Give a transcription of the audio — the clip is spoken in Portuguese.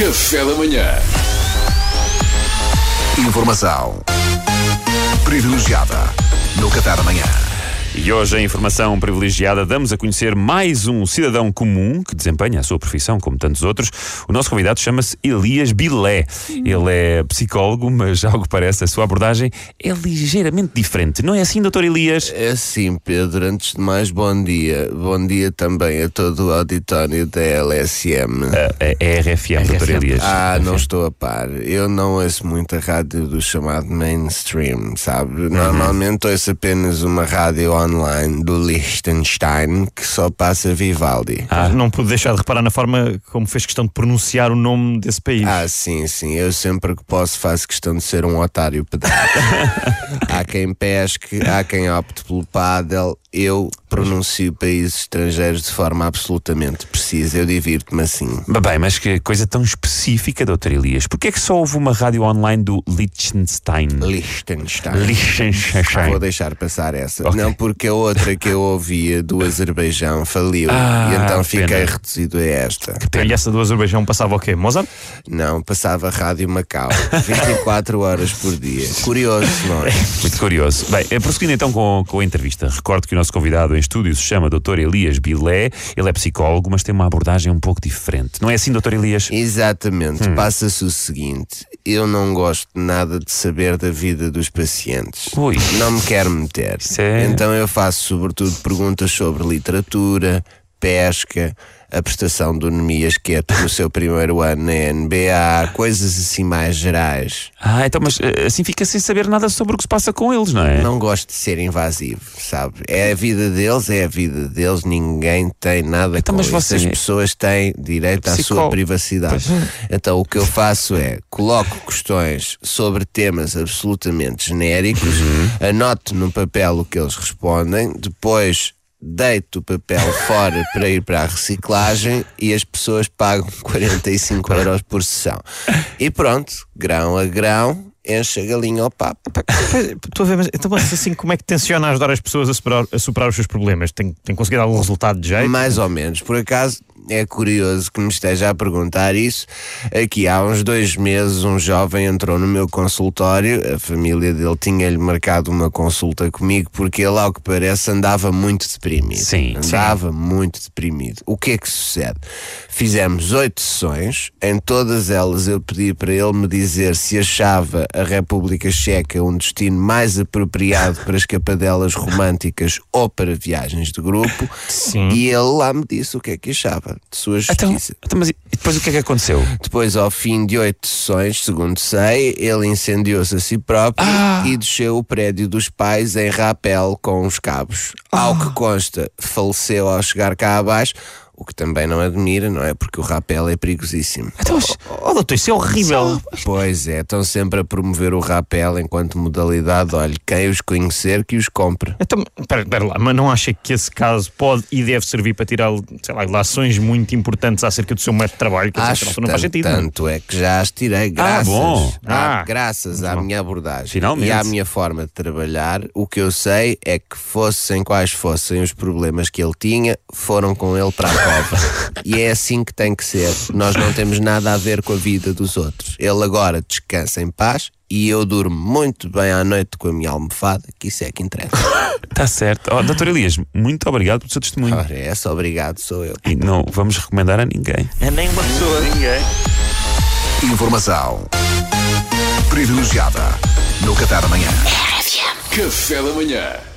Café da manhã. Informação privilegiada no Qatar amanhã. E hoje, em informação privilegiada, damos a conhecer mais um cidadão comum que desempenha a sua profissão, como tantos outros. O nosso convidado chama-se Elias Bilé. Ele é psicólogo, mas, que parece, a sua abordagem é ligeiramente diferente. Não é assim, doutor Elias? É sim, Pedro. Antes de mais, bom dia. Bom dia também a todo o auditório da LSM. É, RFM, doutor Elias. Ah, não estou a par. Eu não ouço muito a rádio do chamado mainstream, sabe? Normalmente ouço apenas uma rádio online do Liechtenstein que só passa Vivaldi. Ah, não pude deixar de reparar na forma como fez questão de pronunciar o nome desse país. Ah, sim, sim. Eu sempre que posso faço questão de ser um otário pedal. há quem pesque, há quem opte pelo pádel. Eu pronuncio países estrangeiros de forma absolutamente precisa. Eu divirto-me assim. Bem, mas que coisa tão específica, doutor Elias. Porquê é que só houve uma rádio online do Liechtenstein? Liechtenstein. Liechtenstein. Vou deixar passar essa. Ok. Não, porque a outra que eu ouvia do Azerbaijão faliu. Ah, e então pena. fiquei reduzido a esta. E essa do Azerbaijão passava o quê? Mozart? Não, passava Rádio Macau. 24 horas por dia. Curioso, não é? Muito curioso. Bem, prosseguindo então com, com a entrevista, recordo que o nosso convidado em estúdio se chama Dr. Elias Bilé. Ele é psicólogo, mas tem uma abordagem um pouco diferente. Não é assim, Dr. Elias? Exatamente. Hum. Passa-se o seguinte: eu não gosto nada de saber da vida dos pacientes. Ui. Não me quero meter. É- Então eu faço sobretudo perguntas sobre literatura, pesca, a prestação do Nemias Queto no seu primeiro ano na NBA, coisas assim mais gerais. Ah, então, mas eh, assim fica sem saber nada sobre o que se passa com eles, não é? Não gosto de ser invasivo, sabe? É a vida deles, é a vida deles, ninguém tem nada Então, com mas isso. você- As pessoas têm direito à sua Psicó- privacidade. Então o que eu faço é coloco questões sobre temas absolutamente genéricos, Uhum. anoto no papel o que eles respondem, depois deito o papel fora para ir para a reciclagem e as pessoas pagam 45 euros por sessão. E pronto, grão a grão, enche a galinha ao papo. Estou a ver, mas então mas assim, como é que tenciona ajudar as pessoas a superar, a superar os seus problemas? Tem, tem conseguido algum resultado de jeito? Mais ou menos. Por acaso, é curioso que me esteja a perguntar isso. Aqui há uns dois meses, um jovem entrou no meu consultório. A família dele tinha-lhe marcado uma consulta comigo porque ele, ao que parece, andava muito deprimido. Sim, Andava muito deprimido. O que é que sucede? Fizemos oito sessões. Em todas elas, eu pedi para ele me dizer se achava a República Checa um destino mais apropriado para escapadelas românticas ou para viagens de grupo. Sim. E ele lá me disse o que é que achava de sua Então, justiça. então, mas e depois o que é que aconteceu? Depois, ao fim de oito sessões, segundo sei, ele incendiou-se a si próprio Ah! e desceu o prédio dos pais em rapel com os cabos. Ao Ah! que consta, faleceu ao chegar cá abaixo, o que também não admira, não é? Porque o rapel é perigosíssimo. Então, Oh, doutor, isso é horrível. Pois é, estão sempre a promover o rapel enquanto modalidade. Olha, quem os conhecer que os compre. Então, espera, espera lá, mas não acha que esse caso pode e deve servir para tirar, sei lá, lações muito importantes acerca do seu método de trabalho? Que Acho não faz tanto, sentido. não é? tanto é que já as tirei graças, bom. à- Ah. graças à minha abordagem Finalmente. e à minha forma de trabalhar. O que eu sei é que fossem quais fossem os problemas que ele tinha, foram com ele para a cova. e é assim que tem que ser. Nós não temos nada a ver com a vida dos outros. Ele agora descansa em paz e eu durmo muito bem à noite com a minha almofada, que isso é que interessa. está certo. Oh, doutor Elias, muito obrigado pelo seu testemunho. Ora, é essa, obrigado, sou eu. E não vamos recomendar a ninguém. É nem uma pessoa. Ninguém. Informação privilegiada no Qatar amanhã. Café da manhã.